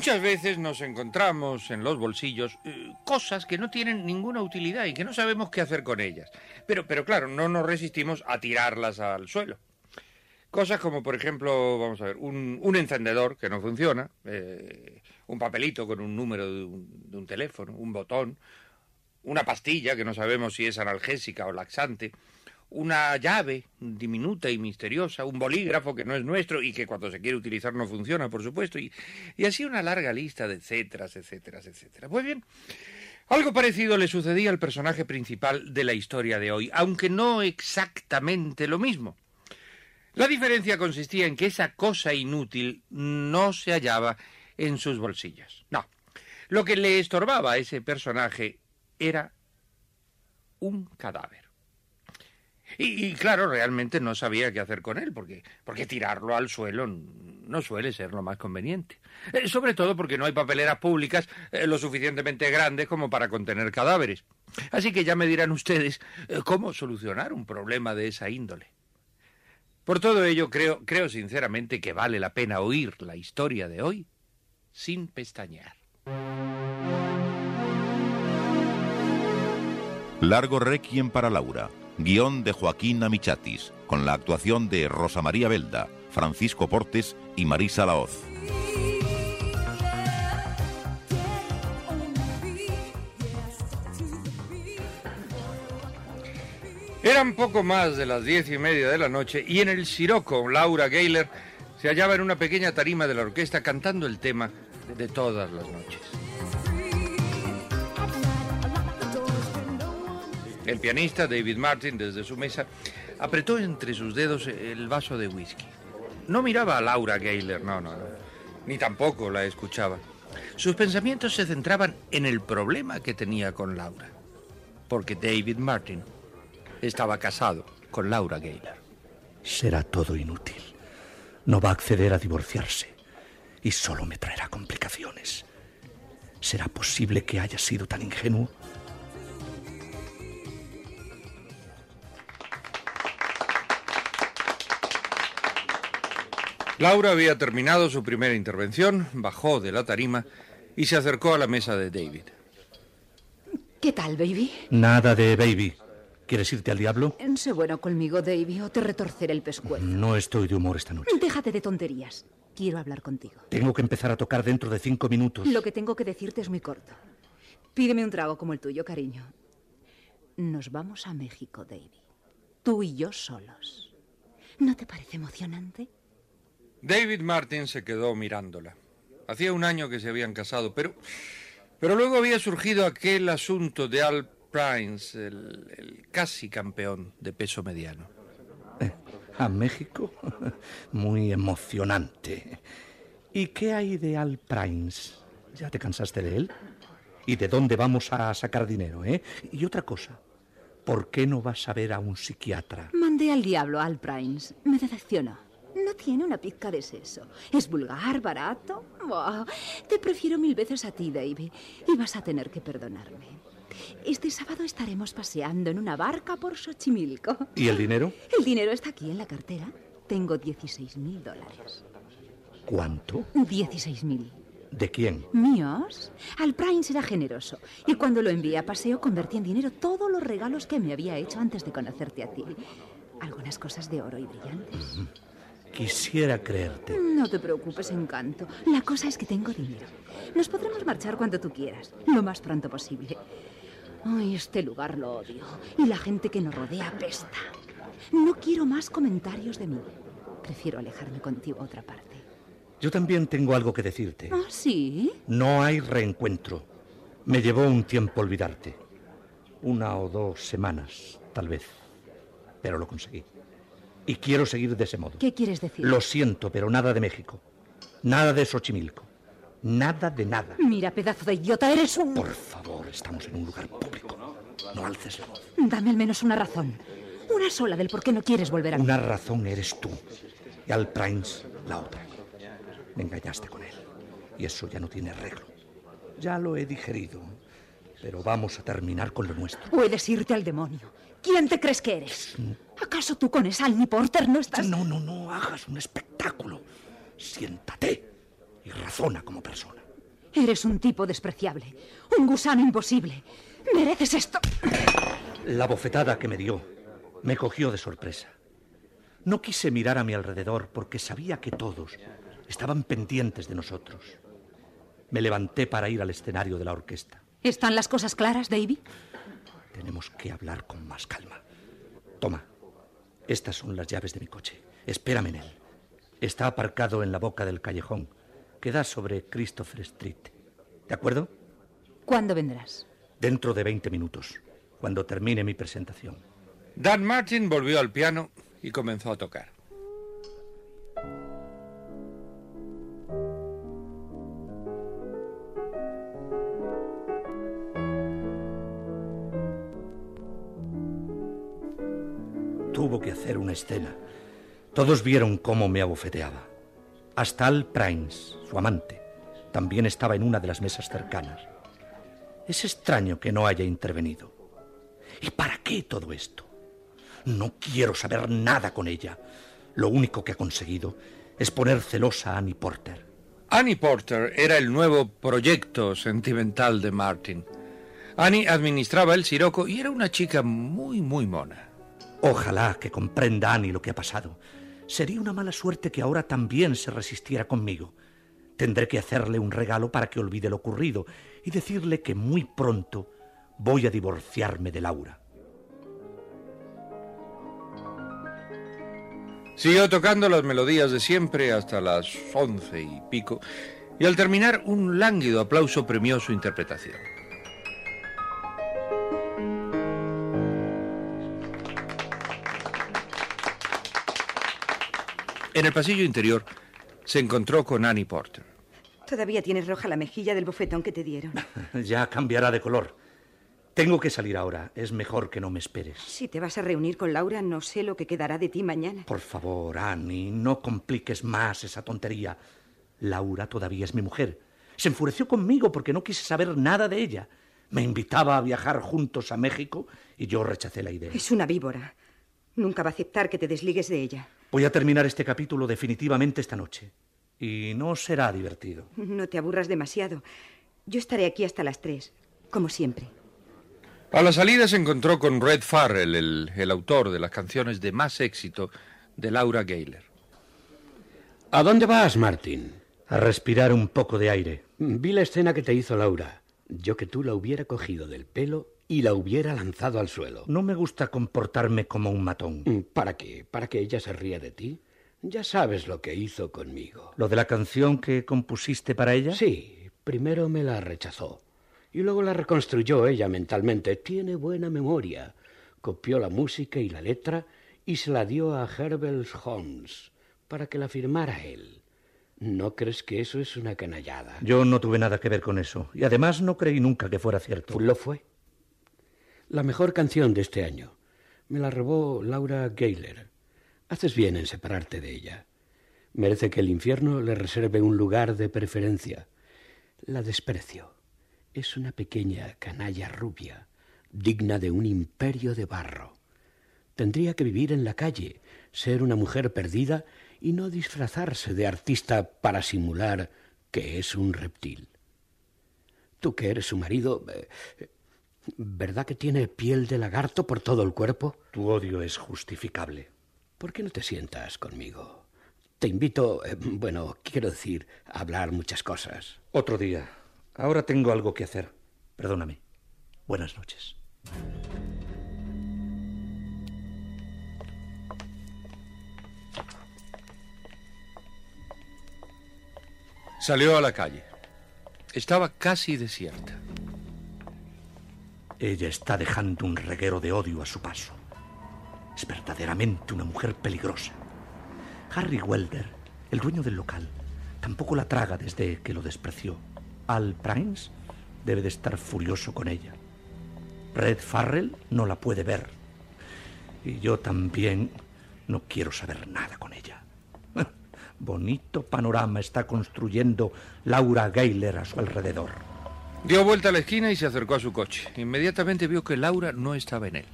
Muchas veces nos encontramos en los bolsillos eh, cosas que no tienen ninguna utilidad y que no sabemos qué hacer con ellas. Pero, pero claro, no nos resistimos a tirarlas al suelo. Cosas como, por ejemplo, vamos a ver, un, un encendedor que no funciona, eh, un papelito con un número de un, de un teléfono, un botón, una pastilla que no sabemos si es analgésica o laxante, una llave diminuta y misteriosa, un bolígrafo que no es nuestro y que cuando se quiere utilizar no funciona, por supuesto, y, así una larga lista de etcéteras, etcéteras, etcétera. Pues bien, algo parecido le sucedía al personaje principal de la historia de hoy, aunque no exactamente lo mismo. La diferencia consistía en que esa cosa inútil no se hallaba en sus bolsillos. No. Lo que le estorbaba a ese personaje era un cadáver. Y, claro, realmente no sabía qué hacer con él, porque, porque tirarlo al suelo no suele ser lo más conveniente. Eh, sobre todo porque no hay papeleras públicas eh, lo suficientemente grandes como para contener cadáveres. Así que ya me dirán ustedes eh, cómo solucionar un problema de esa índole. Por todo ello, creo, creo sinceramente que vale la pena oír la historia de hoy sin pestañear. Largo Requiem para Laura. Guión de Joaquín Amichatis, con la actuación de Rosa María Belda, Francisco Portes y Marisa Laoz. Eran poco más de las diez y media de la noche y en el Siroco, Laura Gayler se hallaba en una pequeña tarima de la orquesta cantando el tema de todas las noches. El pianista David Martin, desde su mesa, apretó entre sus dedos el vaso de whisky. No miraba a Laura Gayler, no, no, no, ni tampoco la escuchaba. Sus pensamientos se centraban en el problema que tenía con Laura, porque David Martin estaba casado con Laura Gayler. Será todo inútil. No va a acceder a divorciarse y solo me traerá complicaciones. ¿Será posible que haya sido tan ingenuo? Laura había terminado su primera intervención, bajó de la tarima y se acercó a la mesa de David. ¿Qué tal, baby? Nada de baby. ¿Quieres irte al diablo? Sé bueno conmigo, Davy, o te retorceré el pescuezo. No estoy de humor esta noche. Déjate de tonterías. Quiero hablar contigo. Tengo que empezar a tocar dentro de cinco minutos. Lo que tengo que decirte es muy corto. Pídeme un trago como el tuyo, cariño. Nos vamos a México, Davy. Tú y yo solos. ¿No te parece emocionante? David Martin se quedó mirándola. Hacía un año que se habían casado, pero, pero luego había surgido aquel asunto de Al Prince, el, el casi campeón de peso mediano. Eh, ¿A México? Muy emocionante. ¿Y qué hay de Al Prince? ¿Ya te cansaste de él? ¿Y de dónde vamos a sacar dinero, eh? Y otra cosa. ¿Por qué no vas a ver a un psiquiatra? Mandé al diablo a Al Prince. Me decepcionó. No tiene una pizca de seso. Es vulgar, barato. Buah, te prefiero mil veces a ti, Davy. Y vas a tener que perdonarme. Este sábado estaremos paseando en una barca por Xochimilco. ¿Y el dinero? El dinero está aquí en la cartera. Tengo 16 mil dólares. ¿Cuánto? 16 mil. ¿De quién? ¿Míos? Al Prince era generoso. Y cuando lo envié a paseo, convertí en dinero todos los regalos que me había hecho antes de conocerte a ti. Algunas cosas de oro y brillantes. Quisiera creerte. No te preocupes, encanto. La cosa es que tengo dinero. Nos podremos marchar cuando tú quieras, lo más pronto posible. Ay, este lugar lo odio. Y la gente que nos rodea apesta. No quiero más comentarios de mí. Prefiero alejarme contigo a otra parte. Yo también tengo algo que decirte. ¿Ah, sí? No hay reencuentro. Me llevó un tiempo olvidarte. Una o dos semanas, tal vez. Pero lo conseguí. Y quiero seguir de ese modo. ¿Qué quieres decir? Lo siento, pero nada de México. Nada de Xochimilco. Nada de nada. Mira, pedazo de idiota, eres un... Por favor, estamos en un lugar público. No alces la voz. Dame al menos una razón. Una sola del por qué no quieres volver a mí. Una razón eres tú. Y al Prince, la otra. Me engañaste con él. Y eso ya no tiene arreglo. Ya lo he digerido. Pero vamos a terminar con lo nuestro. Puedes irte al demonio. ¿Quién te crees que eres? ¿Acaso tú con esa Annie Porter no estás...? No, no, no hagas un espectáculo. Siéntate y razona como persona. Eres un tipo despreciable. Un gusano imposible. Mereces esto. La bofetada que me dio me cogió de sorpresa. No quise mirar a mi alrededor porque sabía que todos estaban pendientes de nosotros. Me levanté para ir al escenario de la orquesta. ¿Están las cosas claras, Davy? Tenemos que hablar con más calma. Toma, estas son las llaves de mi coche. Espérame en él. Está aparcado en la boca del callejón que da sobre Christopher Street. ¿De acuerdo? ¿Cuándo vendrás? Dentro de 20 minutos, cuando termine mi presentación. Dan Martin volvió al piano y comenzó a tocar. Tuvo que hacer una escena. Todos vieron cómo me abofeteaba. Hasta Al Prince, su amante, también estaba en una de las mesas cercanas. Es extraño que no haya intervenido. ¿Y para qué todo esto? No quiero saber nada con ella. Lo único que ha conseguido es poner celosa a Annie Porter. Annie Porter era el nuevo proyecto sentimental de Martin. Annie administraba el siroco y era una chica muy, muy mona. Ojalá que comprenda Annie lo que ha pasado. Sería una mala suerte que ahora también se resistiera conmigo. Tendré que hacerle un regalo para que olvide lo ocurrido y decirle que muy pronto voy a divorciarme de Laura. Siguió tocando las melodías de siempre hasta las once y pico, y al terminar un lánguido aplauso premió su interpretación. En el pasillo interior se encontró con Annie Porter. Todavía tienes roja la mejilla del bofetón que te dieron. Ya cambiará de color. Tengo que salir ahora. Es mejor que no me esperes. Si te vas a reunir con Laura, no sé lo que quedará de ti mañana. Por favor, Annie, no compliques más esa tontería. Laura todavía es mi mujer. Se enfureció conmigo porque no quise saber nada de ella. Me invitaba a viajar juntos a México y yo rechacé la idea. Es una víbora. Nunca va a aceptar que te desligues de ella. Voy a terminar este capítulo definitivamente esta noche. Y no será divertido. No te aburras demasiado. Yo estaré aquí hasta las tres, como siempre. A la salida se encontró con Red Farrell, el, el autor de las canciones de más éxito de Laura Gayler. ¿A dónde vas, Martín? A respirar un poco de aire. Vi la escena que te hizo Laura. Yo que tú la hubiera cogido del pelo y la hubiera lanzado al suelo. No me gusta comportarme como un matón. ¿Para qué? ¿Para que ella se ría de ti? Ya sabes lo que hizo conmigo. ¿Lo de la canción que compusiste para ella? Sí, primero me la rechazó. Y luego la reconstruyó ella mentalmente. Tiene buena memoria. Copió la música y la letra y se la dio a Herbert Holmes para que la firmara él. ¿No crees que eso es una canallada? Yo no tuve nada que ver con eso. Y además no creí nunca que fuera cierto. Lo fue. La mejor canción de este año. Me la robó Laura Gayler. Haces bien en separarte de ella. Merece que el infierno le reserve un lugar de preferencia. La desprecio. Es una pequeña canalla rubia, digna de un imperio de barro. Tendría que vivir en la calle, ser una mujer perdida y no disfrazarse de artista para simular que es un reptil. Tú que eres su marido, eh, ¿verdad que tiene piel de lagarto por todo el cuerpo? Tu odio es justificable. ¿Por qué no te sientas conmigo? Te invito, eh, bueno, quiero decir, a hablar muchas cosas. Otro día. Ahora tengo algo que hacer. Perdóname. Buenas noches. Salió a la calle. Estaba casi desierta. Ella está dejando un reguero de odio a su paso. Es verdaderamente una mujer peligrosa. Harry Welder, el dueño del local, tampoco la traga desde que lo despreció. Al Primes debe de estar furioso con ella. Red Farrell no la puede ver. Y yo también no quiero saber nada con ella. Bonito panorama está construyendo Laura Gayler a su alrededor. Dio vuelta a la esquina y se acercó a su coche. Inmediatamente vio que Laura no estaba en él.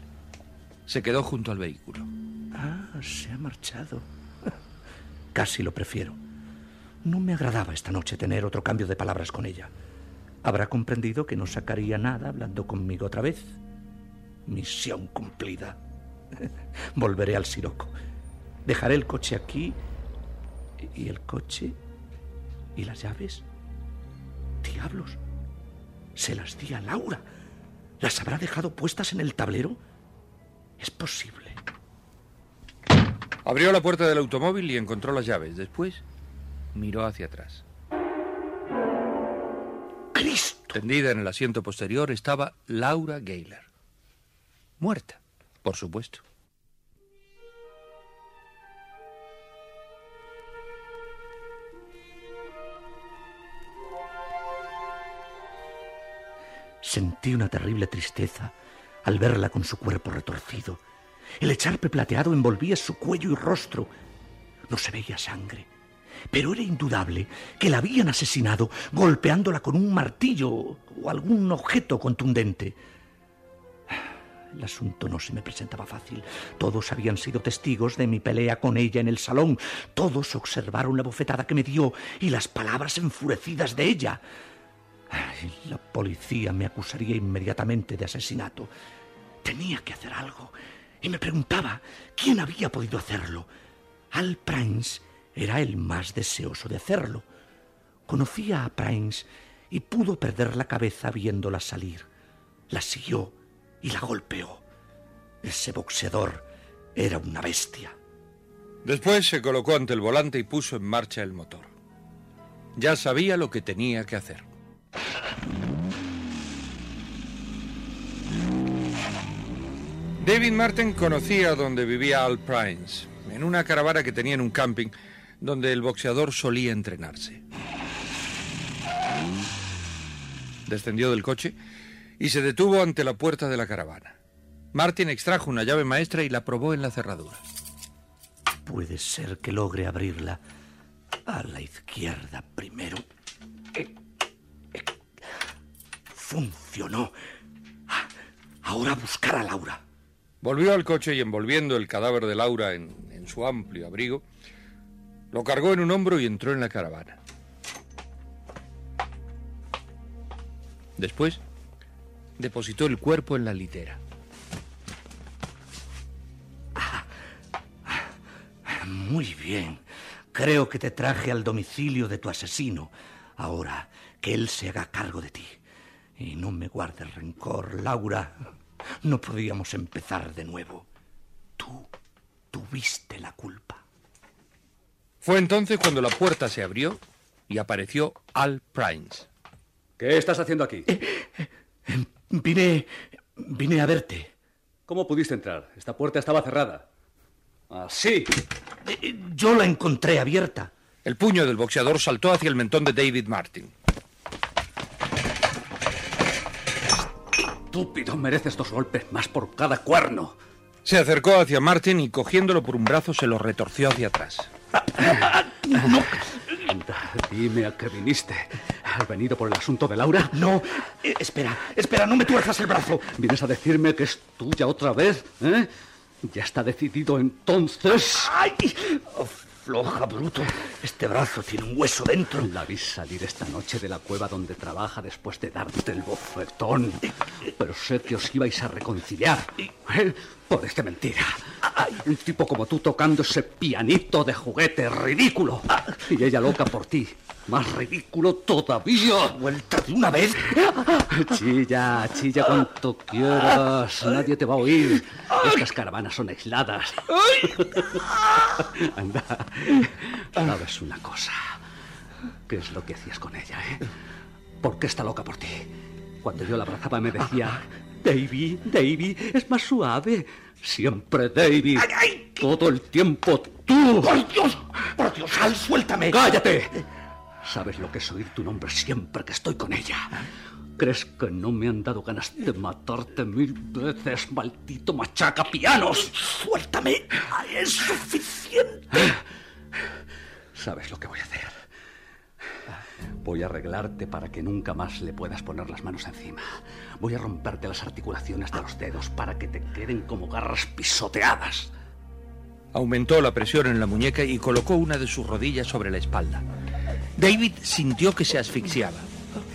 Se quedó junto al vehículo. Ah, se ha marchado. Casi lo prefiero. No me agradaba esta noche tener otro cambio de palabras con ella. Habrá comprendido que no sacaría nada hablando conmigo otra vez. Misión cumplida. Volveré al Siroco. Dejaré el coche aquí ¿Y el coche? ¿Y las llaves? Diablos. Se las di a Laura. ¿Las habrá dejado puestas en el tablero? Es posible. Abrió la puerta del automóvil y encontró las llaves. Después miró hacia atrás. ¡Cristo! Tendida en el asiento posterior estaba Laura Gayler. Muerta, por supuesto. Sentí una terrible tristeza al verla con su cuerpo retorcido. El echarpe plateado envolvía su cuello y rostro. No se veía sangre, pero era indudable que la habían asesinado golpeándola con un martillo o algún objeto contundente. El asunto no se me presentaba fácil. Todos habían sido testigos de mi pelea con ella en el salón. Todos observaron la bofetada que me dio y las palabras enfurecidas de ella la policía me acusaría inmediatamente de asesinato. Tenía que hacer algo. Y me preguntaba quién había podido hacerlo. Al Prince era el más deseoso de hacerlo. Conocía a Prince y pudo perder la cabeza viéndola salir. La siguió y la golpeó. Ese boxeador era una bestia. Después se colocó ante el volante y puso en marcha el motor. Ya sabía lo que tenía que hacer. David Martin conocía donde vivía Al Prince, en una caravana que tenía en un camping donde el boxeador solía entrenarse. Descendió del coche y se detuvo ante la puerta de la caravana. Martin extrajo una llave maestra y la probó en la cerradura. Puede ser que logre abrirla a la izquierda primero. Eh, eh, funcionó. Ah, ahora buscar a Laura. Volvió al coche y envolviendo el cadáver de Laura en, su amplio abrigo, lo cargó en un hombro y entró en la caravana. Después, depositó el cuerpo en la litera. muy bien. Creo que te traje al domicilio de tu asesino. Ahora que él se haga cargo de ti. Y no me guardes rencor, Laura. No podíamos empezar de nuevo. Tú tuviste la culpa. Fue entonces cuando la puerta se abrió y apareció Al Prince. ¿Qué estás haciendo aquí? Eh, eh, vine. vine a verte. ¿Cómo pudiste entrar? Esta puerta estaba cerrada. Ah, sí. Eh, yo la encontré abierta. El puño del boxeador saltó hacia el mentón de David Martin. Estúpido, mereces dos golpes más por cada cuerno. Se acercó hacia Martin y cogiéndolo por un brazo se lo retorció hacia atrás. Anda, dime a qué viniste. ¿Has venido por el asunto de Laura? No, eh, espera, espera, no me tuerzas el brazo. ¿Vienes a decirme que es tuya otra vez? ¿Eh? ¿Ya está decidido entonces? ¡Ay! Floja, bruto. Este brazo tiene un hueso dentro. La vi salir esta noche de la cueva donde trabaja después de darte el bofetón. Pero sé que os ibais a reconciliar. ¿Eh? Podeste mentira. Un tipo como tú tocando ese pianito de juguete ridículo. Y ella loca por ti. Más ridículo todavía. Vuelta de una vez. Chilla, chilla cuanto quieras. Nadie te va a oír. Estas caravanas son aisladas. Anda. Sabes una cosa. ¿Qué es lo que hacías con ella, eh? ¿Por qué está loca por ti? Cuando yo la abrazaba me decía, Davy, Davy, es más suave. Siempre Davy. Todo el tiempo tú. ¡Por Dios! ¡Por Dios, Al, suéltame! ¡Cállate! ¿Sabes lo que es oír tu nombre siempre que estoy con ella? ¿Crees que no me han dado ganas de matarte mil veces, maldito machaca pianos? ¡Suéltame! ¡Es suficiente! ¿Sabes lo que voy a hacer? Voy a arreglarte para que nunca más le puedas poner las manos encima. Voy a romperte las articulaciones de los dedos para que te queden como garras pisoteadas. Aumentó la presión en la muñeca y colocó una de sus rodillas sobre la espalda. David sintió que se asfixiaba.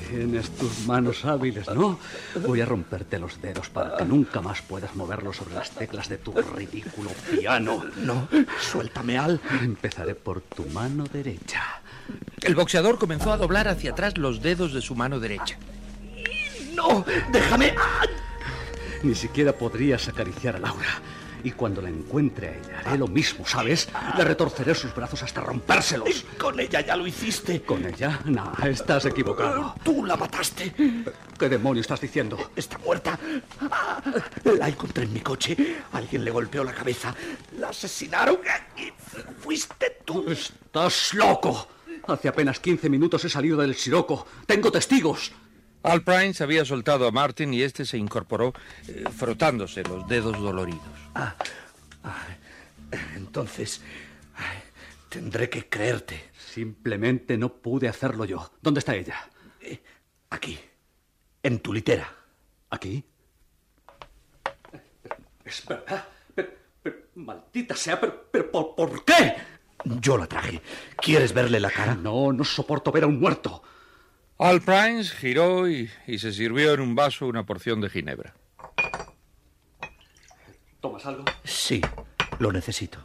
Tienes tus manos hábiles, ¿no? Voy a romperte los dedos para que nunca más puedas moverlos sobre las teclas de tu ridículo piano. No, suéltame, Al. Empezaré por tu mano derecha. El boxeador comenzó a doblar hacia atrás los dedos de su mano derecha. ¡No! ¡Déjame! Ni siquiera podrías acariciar a Laura. Y cuando la encuentre a ella, haré lo mismo, ¿sabes? Le retorceré sus brazos hasta rompérselos. Con ella ya lo hiciste. ¿Con ella? No, estás equivocado. Tú la mataste. ¿Qué demonio estás diciendo? Está muerta. La encontré en mi coche. Alguien le golpeó la cabeza. La asesinaron y fuiste tú. Estás loco. Hace apenas 15 minutos he salido del Siroco. Tengo testigos. Al Prince había soltado a Martin y este se incorporó eh, frotándose los dedos doloridos. Ah, ah, entonces, ay, tendré que creerte. Simplemente no pude hacerlo yo. ¿Dónde está ella? Eh, aquí, en tu litera. ¿Aquí? Es verdad. Pero, pero, maldita sea, pero, pero ¿por, ¿por qué? Yo la traje. ¿Quieres verle la cara? No, no soporto ver a un muerto. Al Prince giró y, y se sirvió en un vaso una porción de ginebra. ¿Tomas algo? Sí, lo necesito.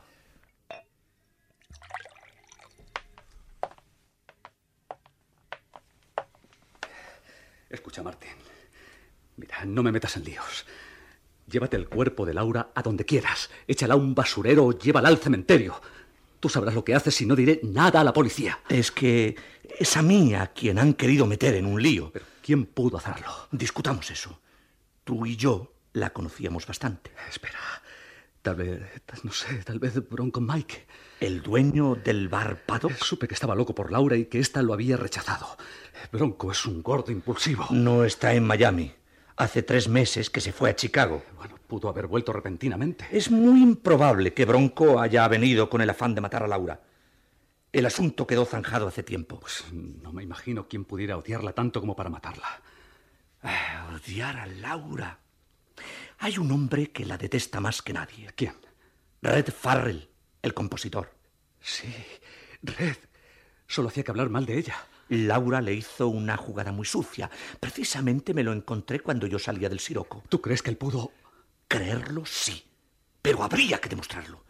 Escucha, Martín. Mira, no me metas en líos. Llévate el cuerpo de Laura a donde quieras. Échala a un basurero o llévala al cementerio. Tú sabrás lo que haces y no diré nada a la policía. Es que es a mí a quien han querido meter en un lío. Pero ¿quién pudo hacerlo? Discutamos eso. Tú y yo la conocíamos bastante. Espera. Tal vez, no sé, tal vez Bronco Mike. ¿El dueño del bar Paddock? Supe que estaba loco por Laura y que ésta lo había rechazado. Bronco es un gordo impulsivo. No está en Miami. Hace tres meses que se fue a Chicago. Bueno, pudo haber vuelto repentinamente. Es muy improbable que Bronco haya venido con el afán de matar a Laura. El asunto quedó zanjado hace tiempo. Pues no me imagino quién pudiera odiarla tanto como para matarla. Ah, odiar a Laura. Hay un hombre que la detesta más que nadie. ¿Quién? Red Farrell, el compositor. Sí, Red. Solo hacía que hablar mal de ella. Laura le hizo una jugada muy sucia. Precisamente me lo encontré cuando yo salía del Siroco. ¿Tú crees que él pudo...? Creerlo, sí. Pero habría que demostrarlo.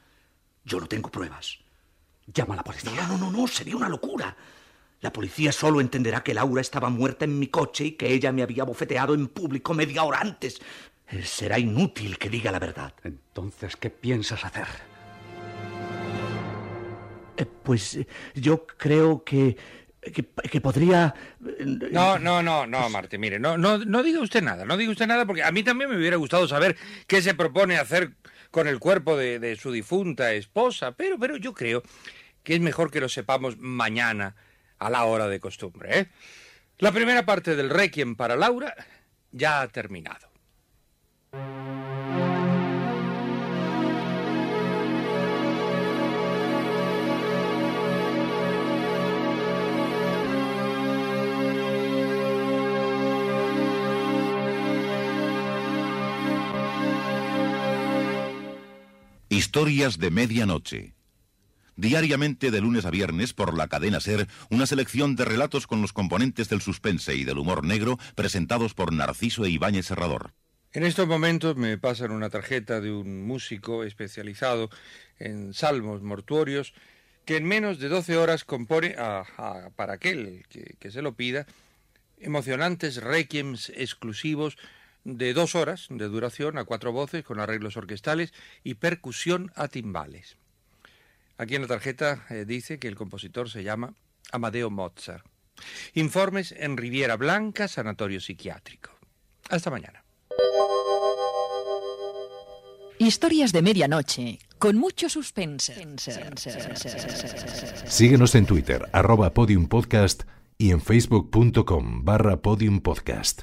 Yo no tengo pruebas. Llama a la policía. No, no, no, no, sería una locura. La policía solo entenderá que Laura estaba muerta en mi coche y que ella me había bofeteado en público media hora antes. Eh, Será inútil que diga la verdad. Entonces, ¿qué piensas hacer? Eh, pues eh, yo creo que, que, que podría... No, no, no, no, Martín, mire, no, no, no diga usted nada, no diga usted nada porque a mí también me hubiera gustado saber qué se propone hacer con el cuerpo de, su difunta esposa, pero, pero yo creo que es mejor que lo sepamos mañana a la hora de costumbre. ¿eh? La primera parte del Requiem para Laura ya ha terminado. Historias de Medianoche. Diariamente de lunes a viernes por la cadena Ser, una selección de relatos con los componentes del suspense y del humor negro presentados por Narciso e Ibáñez Serrador. En estos momentos me pasan una tarjeta de un músico especializado en salmos mortuorios que en menos de 12 horas compone, para aquel que, que se lo pida, emocionantes requiems exclusivos de dos horas de duración a cuatro voces con arreglos orquestales y percusión a timbales. Aquí en la tarjeta eh, dice que el compositor se llama Amadeo Mozart. Informes en Riviera Blanca, Sanatorio Psiquiátrico. Hasta mañana. Historias de medianoche, con mucho suspense. Síguenos en Twitter, arroba podiumpodcast y en facebook.com barra podiumpodcast.